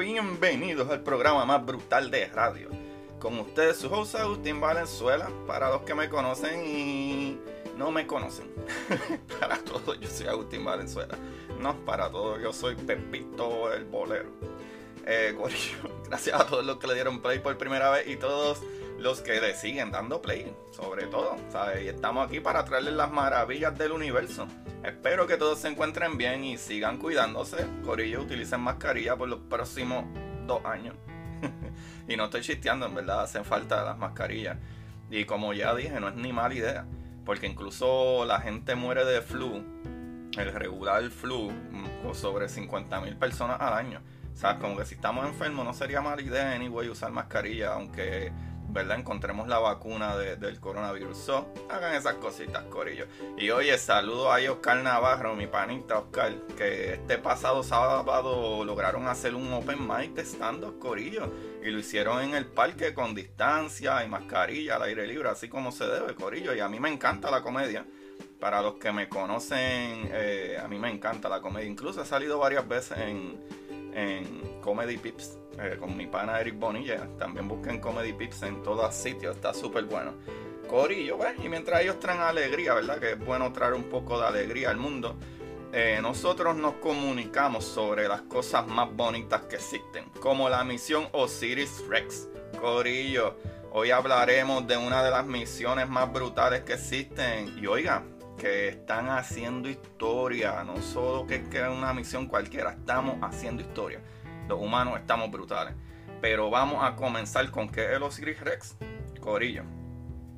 Bienvenidos al programa más brutal de radio. Con ustedes su host Agustín Valenzuela, para los que me conocen y no me conocen. para todos yo soy Agustín Valenzuela. No, para todos yo soy Pepito el Bolero. Eh, gracias a todos los que le dieron play por primera vez y todos los que le siguen dando play, sobre todo, ¿sabes? Y estamos aquí para traerles las maravillas del universo. Espero que todos se encuentren bien y sigan cuidándose. Corillo, utilicen mascarilla por los próximos dos años. y no estoy chisteando, en verdad, hacen falta las mascarillas. Y como ya dije, no es ni mala idea, porque incluso la gente muere de flu, el regular flu, con sobre 50 mil personas al año. O sea, como que si estamos enfermos no sería mala idea anyway usar mascarilla, aunque ¿verdad? Encontremos la vacuna de- del coronavirus. So, hagan esas cositas, corillo. Y oye, saludo a Oscar Navarro, mi panita Oscar, que este pasado sábado lograron hacer un open mic de stand-up, corillo. Y lo hicieron en el parque con distancia y mascarilla al aire libre, así como se debe, corillo. Y a mí me encanta la comedia. Para los que me conocen, eh, a mí me encanta la comedia. Incluso he salido varias veces en, en Comedy Pips eh, con mi pana Eric Bonilla. También busquen Comedy Pips en todos sitios, está súper bueno. Corillo, pues, y mientras ellos traen alegría, ¿verdad? Que es bueno traer un poco de alegría al mundo. eh, nosotros nos comunicamos sobre las cosas más bonitas que existen, como la misión Osiris Rex. Corillo, hoy hablaremos de una de las misiones más brutales que existen. Y oiga, que están haciendo historia, no solo que es una misión cualquiera, estamos haciendo historia. Los humanos estamos brutales. Pero vamos a comenzar con que el Osiris Rex, Corillo.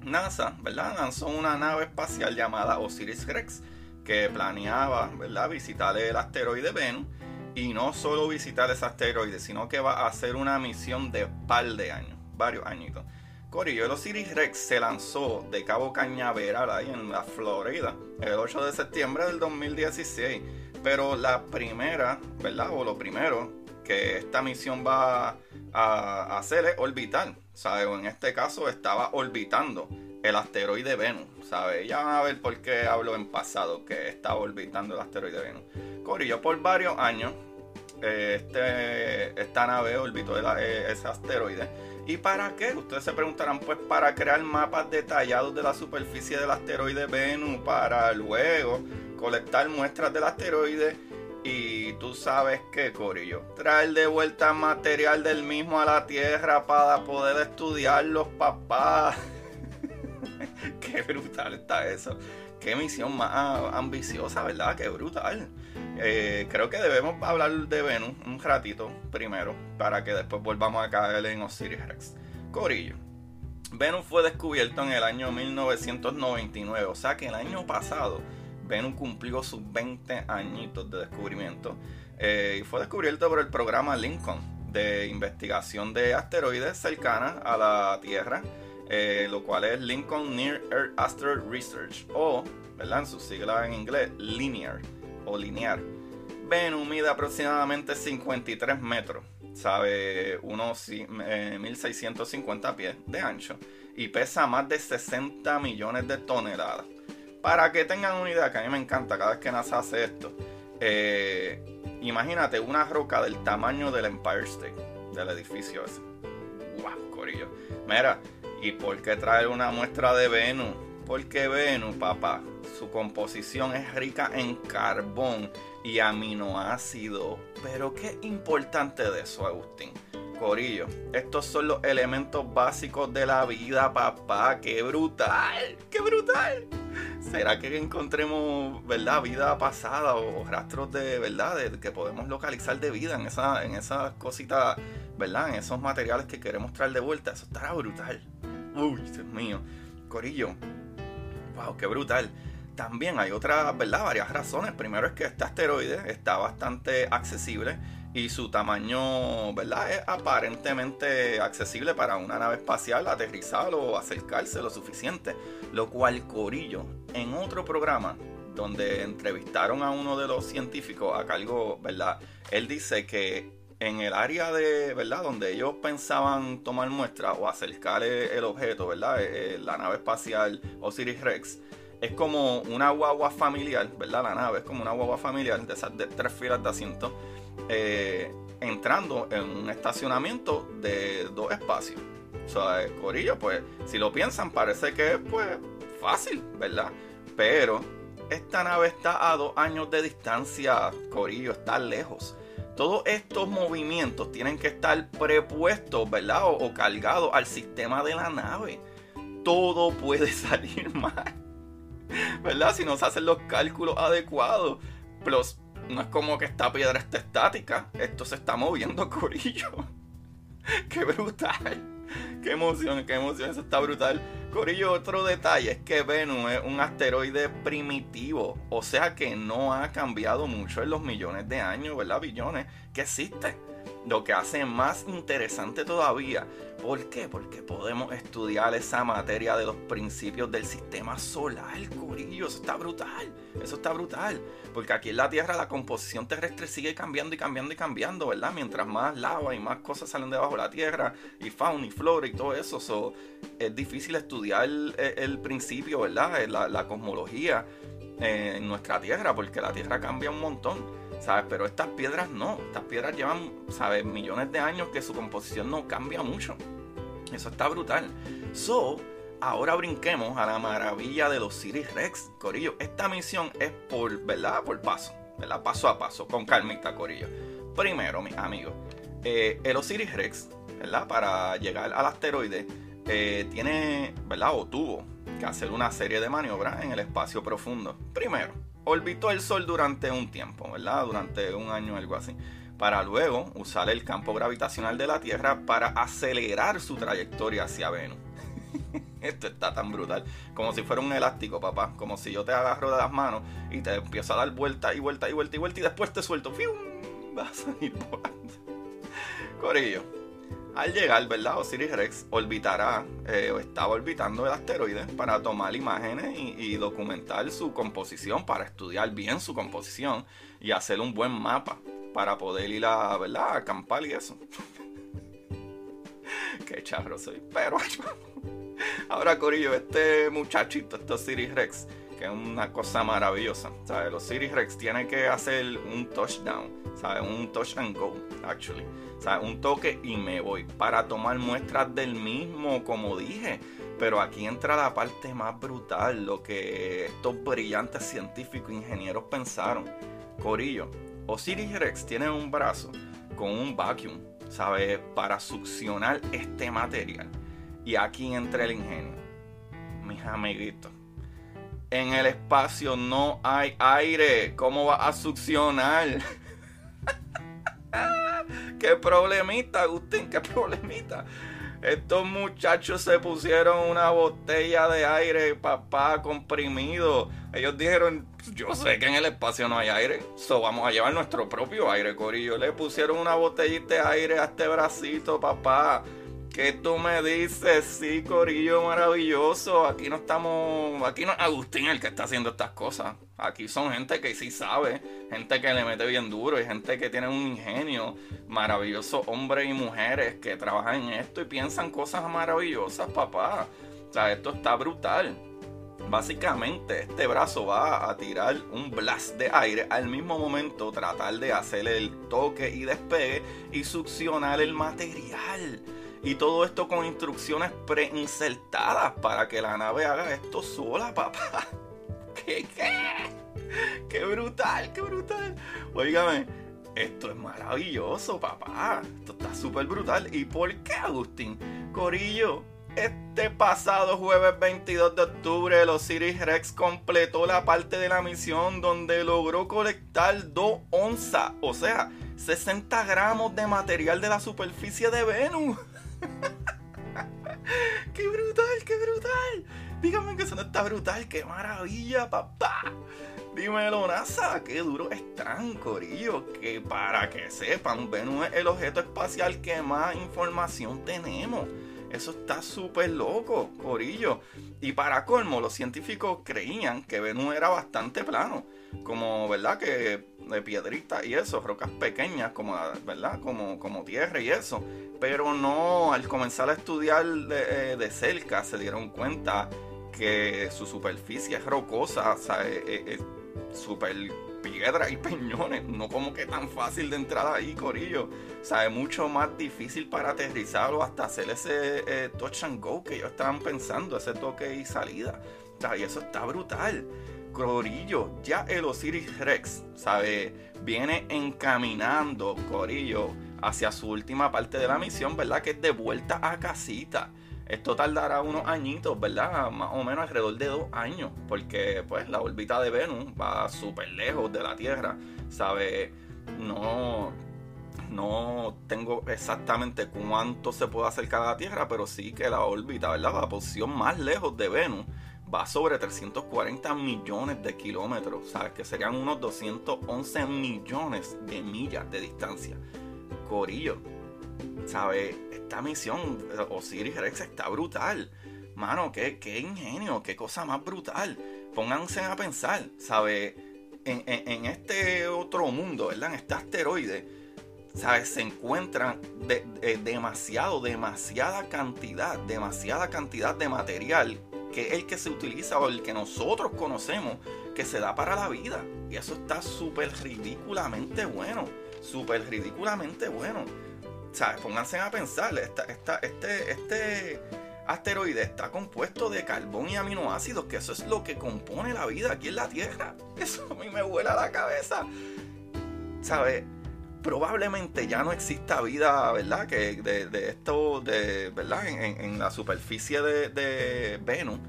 NASA, ¿verdad? Lanzó una nave espacial llamada Osiris Rex que planeaba, ¿verdad? Visitar el asteroide Venus y no solo visitar ese asteroide, sino que va a hacer una misión de par de años, varios añitos. Corillo, Osiris Rex se lanzó de Cabo Cañaveral ahí en la Florida el 8 de septiembre del 2016. Pero la primera, ¿verdad? O lo primero que esta misión va a hacer es orbitar. ¿Sabes? En este caso estaba orbitando el asteroide Venus. ¿Sabes? Ya van a ver por qué hablo en pasado que estaba orbitando el asteroide Venus. Corillo, por varios años, eh, este, esta nave orbitó eh, ese asteroide. ¿Y para qué? Ustedes se preguntarán, pues para crear mapas detallados de la superficie del asteroide Venus, para luego colectar muestras del asteroide y tú sabes qué, Corillo, traer de vuelta material del mismo a la Tierra para poder estudiar los papás. qué brutal está eso. Qué misión más ambiciosa, ¿verdad? Qué brutal. Eh, creo que debemos hablar de Venus un ratito primero para que después volvamos a caer en Osiris Rex. Corillo. Venus fue descubierto en el año 1999, o sea que el año pasado Venus cumplió sus 20 añitos de descubrimiento eh, y fue descubierto por el programa Lincoln de investigación de asteroides cercanas a la Tierra, eh, lo cual es Lincoln Near Earth Asteroid Research o, ¿verdad? En sus siglas en inglés, Linear o linear. Venus mide aproximadamente 53 metros, sabe, unos eh, 1650 pies de ancho y pesa más de 60 millones de toneladas. Para que tengan una idea, que a mí me encanta cada vez que NASA hace esto, eh, imagínate una roca del tamaño del Empire State, del edificio ese. ¡Wow, corillo! Mira, ¿y por qué traer una muestra de Venus? Porque Venus, papá, su composición es rica en carbón y aminoácidos. Pero qué importante de eso, Agustín. Corillo, estos son los elementos básicos de la vida, papá. ¡Qué brutal! ¡Qué brutal! ¿Será que encontremos, verdad, vida pasada o rastros de, verdad, que podemos localizar de vida en, esa, en esas cositas, verdad, en esos materiales que queremos traer de vuelta? Eso estará brutal. Uy, Dios mío. Corillo, wow, qué brutal. También hay otras, ¿verdad? Varias razones. Primero es que este asteroide está bastante accesible y su tamaño, ¿verdad? Es aparentemente accesible para una nave espacial aterrizar o acercarse lo suficiente. Lo cual Corillo, en otro programa donde entrevistaron a uno de los científicos a cargo, ¿verdad? Él dice que en el área de, ¿verdad? Donde ellos pensaban tomar muestras o acercar el objeto, ¿verdad? Eh, eh, la nave espacial Osiris Rex es como una guagua familiar, ¿verdad? La nave es como una guagua familiar de esas de tres filas de asientos, eh, entrando en un estacionamiento de dos espacios. O sea, Corillo, pues, si lo piensan, parece que es, pues, fácil, ¿verdad? Pero esta nave está a dos años de distancia, Corillo, está lejos. Todos estos movimientos tienen que estar prepuestos, ¿verdad? O, cargados al sistema de la nave. Todo puede salir mal. ¿verdad? Si no se hacen los cálculos adecuados. Plus, no es como que esta piedra esté estática, esto se está moviendo, Corillo. ¡Qué brutal! ¡Qué emoción, qué emoción! Eso está brutal. Corillo, otro detalle es que Venus es un asteroide primitivo, o sea que no ha cambiado mucho en los millones de años, ¿verdad? Billones que existe lo que hace más interesante todavía. ¿Por qué? Porque podemos estudiar esa materia de los principios del sistema solar, Corillo. Eso está brutal. Eso está brutal. Porque aquí en la Tierra la composición terrestre sigue cambiando y cambiando y cambiando, ¿verdad? Mientras más lava y más cosas salen debajo de la Tierra, y fauna y flora y todo eso. es difícil estudiar el, principio, ¿verdad? La, la cosmología en nuestra Tierra, porque la Tierra cambia un montón. ¿Sabes? Pero estas piedras no, estas piedras llevan, ¿sabes? Millones de años que su composición no cambia mucho. Eso está brutal. So, ahora brinquemos a la maravilla de los Osiris Rex, Corillo. Esta misión es por, ¿verdad? Por paso, ¿verdad? Paso a paso, con calmita, Corillo. Primero, mis amigos, eh, el Osiris Rex, ¿verdad? Para llegar al asteroide, eh, tiene, ¿verdad? O tuvo que hacer una serie de maniobras en el espacio profundo. Primero, orbitó el Sol durante un tiempo, ¿verdad? Durante un año o algo así. Para luego usar el campo gravitacional de la Tierra para acelerar su trayectoria hacia Venus. Esto está tan brutal. Como si fuera un elástico, papá. Como si yo te agarro de las manos y te empiezo a dar vuelta y vuelta y vuelta y vuelta y después te suelto. ¡Fium! Vas a ir volando. Corillo al llegar, ¿verdad? Osiris Rex orbitará eh, o estaba orbitando el asteroide para tomar imágenes y, documentar su composición, para estudiar bien su composición y hacer un buen mapa para poder ir a, ¿verdad? A acampar y eso. Qué charro soy. Pero ahora, Corillo, este muchachito, este Osiris Rex, que es una cosa maravillosa. ¿sabes? Los Osiris Rex tiene que hacer un touchdown, ¿sabes? Un touch and go, actually sea, un toque y me voy para tomar muestras del mismo, como dije. Pero aquí entra la parte más brutal, lo que estos brillantes científicos e ingenieros pensaron. Corillo, Osiris Rex tiene un brazo con un vacuum, ¿sabes? Para succionar este material. Y aquí entra el ingenio. Mis amiguitos. En el espacio no hay aire. ¿Cómo va a succionar? qué problemita, Agustín, qué problemita. Estos muchachos se pusieron una botella de aire, papá, comprimido. Ellos dijeron, yo sé que en el espacio no hay aire, so vamos a llevar nuestro propio aire, Corillo. Le pusieron una botellita de aire a este bracito, papá. ¿Qué tú me dices? Sí, Corillo maravilloso. Aquí no estamos. Aquí no es Agustín el que está haciendo estas cosas. Aquí son gente que sí sabe, gente que le mete bien duro y gente que tiene un ingenio maravilloso, hombres y mujeres que trabajan en esto y piensan cosas maravillosas, papá. O sea, esto está brutal. Básicamente, este brazo va a tirar un blast de aire al mismo momento, tratar de hacer el toque y despegue y succionar el material. Y todo esto con instrucciones preinsertadas para que la nave haga esto sola, papá. ¿Qué, qué? ¡Qué brutal, qué brutal! Óigame, esto es maravilloso, papá. Esto está súper brutal. ¿Y por qué, Agustín? Corillo, este pasado jueves 22 de octubre, los Osiris Rex completó la parte de la misión donde logró colectar 2 onzas, o sea, 60 gramos de material de la superficie de Venus. ¡Qué brutal, qué brutal! Dígame que eso no está brutal, qué maravilla, papá. Dímelo, NASA, qué duro están, Corillo. Que para que sepan, Venus es el objeto espacial que más información tenemos. Eso está súper loco, Corillo. Y para colmo, los científicos creían que Venus era bastante plano. Como, ¿verdad? Que de piedritas y eso, rocas pequeñas, como, ¿verdad? Como, como tierra y eso. Pero no, al comenzar a estudiar de, eh, de cerca, se dieron cuenta que su superficie es rocosa, o sea, es, súper piedra y peñones, no como que tan fácil de entrar ahí, Corillo. O sea, es mucho más difícil para aterrizar hasta hacer ese eh, touch and go que ellos estaban pensando, ese toque y salida. O sea, y eso está brutal. Corillo, ya el Osiris Rex, ¿sabe? Viene encaminando, Corillo, hacia su última parte de la misión, ¿verdad? Que es de vuelta a casita. Esto tardará unos añitos, ¿verdad? Más o menos alrededor de dos años, porque pues la órbita de Venus va súper lejos de la Tierra, ¿sabe? No, no tengo exactamente cuánto se puede acercar a la Tierra, pero sí que la órbita, ¿verdad? La posición más lejos de Venus va sobre 340 millones de kilómetros, ¿sabes? Que serían unos 211 millones de millas de distancia. Corillo, ¿sabes? esta misión Osiris Rex está brutal. Mano, qué, qué ingenio, qué cosa más brutal. Pónganse a pensar, ¿sabe? En, este otro mundo, ¿verdad? En este asteroide, ¿sabes? Se encuentran demasiado, demasiada cantidad, demasiada cantidad de material que es el que se utiliza o el que nosotros conocemos que se da para la vida. Y eso está súper ridículamente bueno. Súper ridículamente bueno. ¿sabes? Pónganse a pensar, esta, este, este asteroide está compuesto de carbón y aminoácidos, que eso es lo que compone la vida aquí en la Tierra. Eso a mí me vuela la cabeza. ¿Sabes? Probablemente ya no exista vida, ¿verdad? Que de, esto, ¿verdad? En, la superficie de, de, Venus,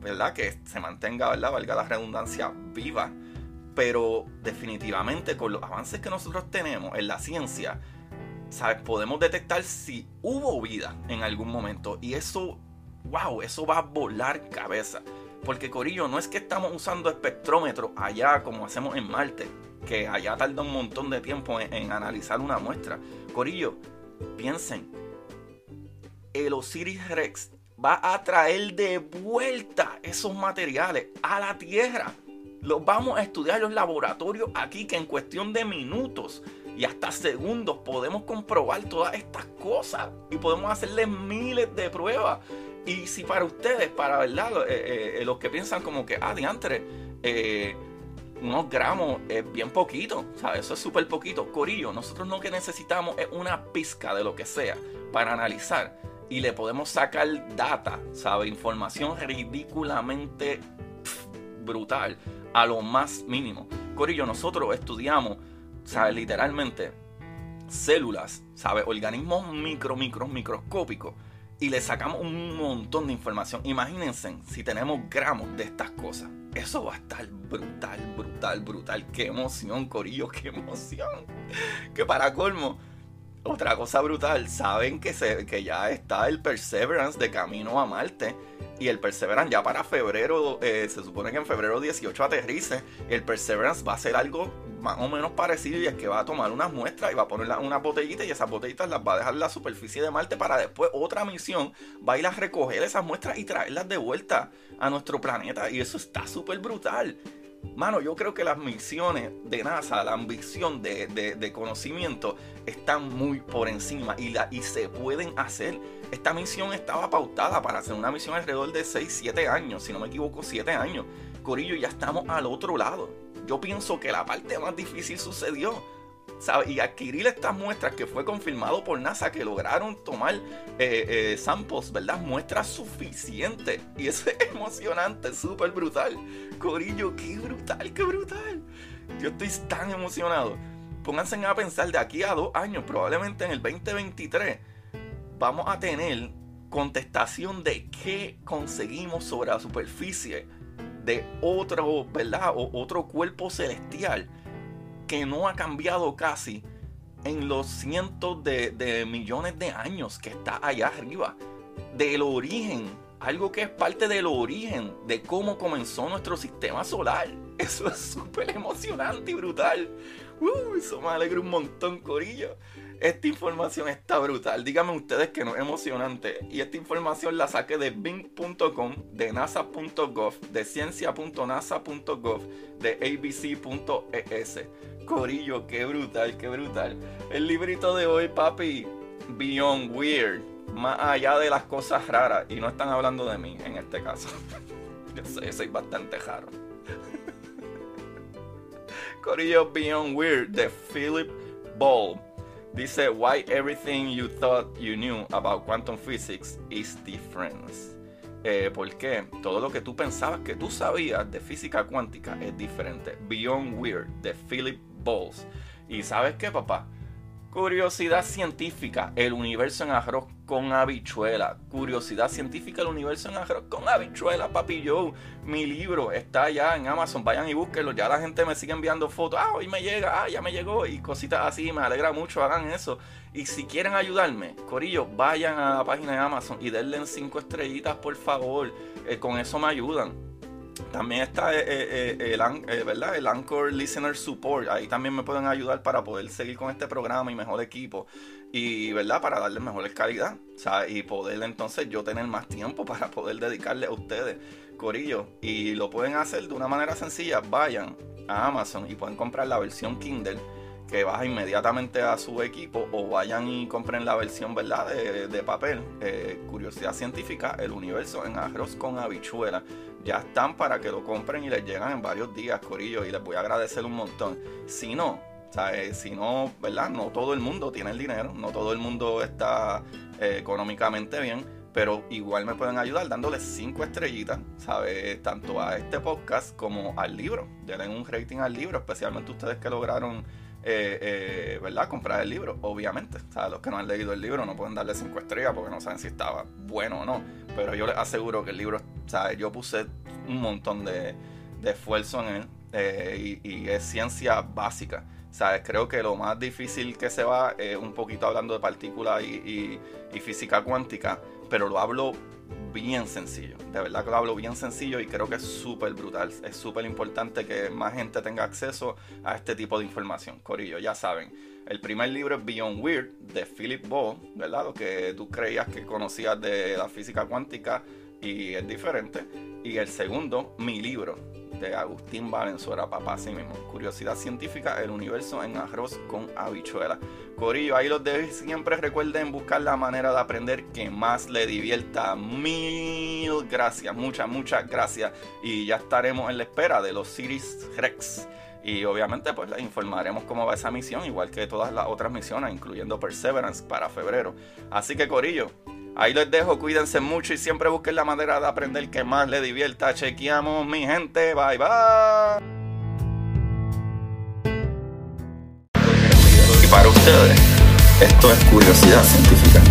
¿verdad? Que se mantenga, ¿verdad? Valga la redundancia, viva. Pero definitivamente con los avances que nosotros tenemos en la ciencia, ¿sabes? Podemos detectar si hubo vida en algún momento. Y eso, wow, eso va a volar cabeza. Porque Corillo, no es que estamos usando espectrómetro allá como hacemos en Marte, que allá tarda un montón de tiempo en, analizar una muestra. Corillo, piensen, el Osiris Rex va a traer de vuelta esos materiales a la Tierra. Los vamos a estudiar en los laboratorios aquí que en cuestión de minutos y hasta segundos podemos comprobar todas estas cosas y podemos hacerle miles de pruebas. Y si para ustedes, para verdad, eh, eh, los que piensan como que, ah, diantre, eh, unos gramos es bien poquito, ¿sabes? Eso es súper poquito. Corillo, nosotros lo que necesitamos es una pizca de lo que sea para analizar y le podemos sacar data, ¿sabes? Información ridículamente brutal a lo más mínimo. Corillo, nosotros estudiamos ¿sabes? Literalmente, células, ¿sabes? Organismos micro, micro, microscópicos. Y le sacamos un montón de información. Imagínense si tenemos gramos de estas cosas. Eso va a estar brutal, brutal, brutal. Qué emoción, Corillo, qué emoción. Que para colmo, otra cosa brutal, saben que, se, que ya está el Perseverance de camino a Marte y el Perseverance ya para febrero, eh, se supone que en febrero 18 aterrice. El Perseverance va a ser algo más o menos parecido y es que va a tomar unas muestras y va a poner una botellita y esas botellitas las va a dejar en la superficie de Marte para después otra misión va a ir a recoger esas muestras y traerlas de vuelta a nuestro planeta. Y eso está súper brutal. Mano, yo creo que las misiones de NASA, la ambición de, conocimiento, están muy por encima y, la, y se pueden hacer. Esta misión estaba pautada para hacer una misión alrededor de 6, 7 años, si no me equivoco, 7 años. Corillo, ya estamos al otro lado. Yo pienso que la parte más difícil sucedió. ¿sabe? Y adquirir estas muestras que fue confirmado por NASA que lograron tomar eh, eh, samples, ¿verdad? Muestras suficientes. Y eso es emocionante, súper brutal. Corillo, qué brutal, qué brutal. Yo estoy tan emocionado pónganse a pensar de aquí a dos años, probablemente en el 2023, vamos a tener contestación de qué conseguimos sobre la superficie de otro, ¿verdad? O otro cuerpo celestial que no ha cambiado casi en los cientos de, millones de años que está allá arriba. Del origen, algo que es parte del origen de cómo comenzó nuestro sistema solar. Eso es súper emocionante y brutal. Uh, eso me alegra un montón, Corillo. Esta información está brutal. Díganme ustedes que no es emocionante. Y esta información la saqué de bing.com, de nasa.gov, de ciencia.nasa.gov, de abc.es. Corillo, qué brutal, qué brutal. El librito de hoy, papi, Beyond Weird. Más allá de las cosas raras. Y no están hablando de mí en este caso. Yo sé, soy bastante raro. Corillo Beyond Weird de Philip Ball. Dice, why everything you thought you knew about quantum physics is different. Eh, ¿Por qué? Todo lo que tú pensabas que tú sabías de física cuántica es diferente. Beyond Weird, de Philip Balls. ¿Y sabes qué, papá? Curiosidad científica, el universo en arroz con habichuela. Curiosidad científica, el universo en arroz con habichuela, papi Joe. Mi libro está ya en Amazon, vayan y búsquenlo. Ya la gente me sigue enviando fotos. Ah, hoy me llega, ah, ya me llegó. Y cositas así, me alegra mucho, hagan eso. Y si quieren ayudarme, Corillo, vayan a la página de Amazon y denle cinco estrellitas, por favor. Eh, con eso me ayudan. También está eh, eh, eh, el, ¿verdad? el Anchor Listener Support. Ahí también me pueden ayudar para poder seguir con este programa y mejor equipo. Y ¿verdad? para darle mejor calidad. O sea, y poder entonces yo tener más tiempo para poder dedicarle a ustedes, Corillo. Y lo pueden hacer de una manera sencilla. Vayan a Amazon y pueden comprar la versión Kindle que baja inmediatamente a su equipo o vayan y compren la versión verdad de, papel curiosidad científica el universo en arroz con habichuela ya están para que lo compren y les llegan en varios días, Corillo, y les voy a agradecer un montón. Si no, ¿sabes? si no, ¿verdad? No todo el mundo tiene el dinero, no todo el mundo está eh, económicamente bien, pero igual me pueden ayudar dándoles cinco estrellitas, ¿sabes? Tanto a este podcast como al libro. Denle un rating al libro, especialmente ustedes que lograron eh, eh, ¿verdad? Comprar el libro, obviamente. O sea, los que no han leído el libro no pueden darle cinco estrellas porque no saben si estaba bueno o no. Pero yo les aseguro que el libro, o yo puse un montón de, esfuerzo en él eh, y, es ciencia básica. ¿Sabes? Creo que lo más difícil que se va es un poquito hablando de partículas y física cuántica, pero lo hablo bien sencillo. De verdad que lo hablo bien sencillo y creo que es súper brutal. Es súper importante que más gente tenga acceso a este tipo de información. Corillo, ya saben. El primer libro es Beyond Weird de Philip Ball, ¿verdad? Lo que tú creías que conocías de la física cuántica y es diferente. Y el segundo, mi libro, de Agustín Valenzuela, papá, así mismo. Curiosidad científica, el universo en arroz con habichuela. Corillo, ahí los de siempre recuerden buscar la manera de aprender que más le divierta. Mil gracias, muchas, muchas gracias. Y ya estaremos en la espera de los Cities Rex. Y obviamente pues les informaremos cómo va esa misión, igual que todas las otras misiones, incluyendo Perseverance para febrero. Así que Corillo, Ahí les dejo, cuídense mucho y siempre busquen la manera de aprender que más les divierta. Chequeamos, mi gente. Bye bye. Y para ustedes, esto es curiosidad científica.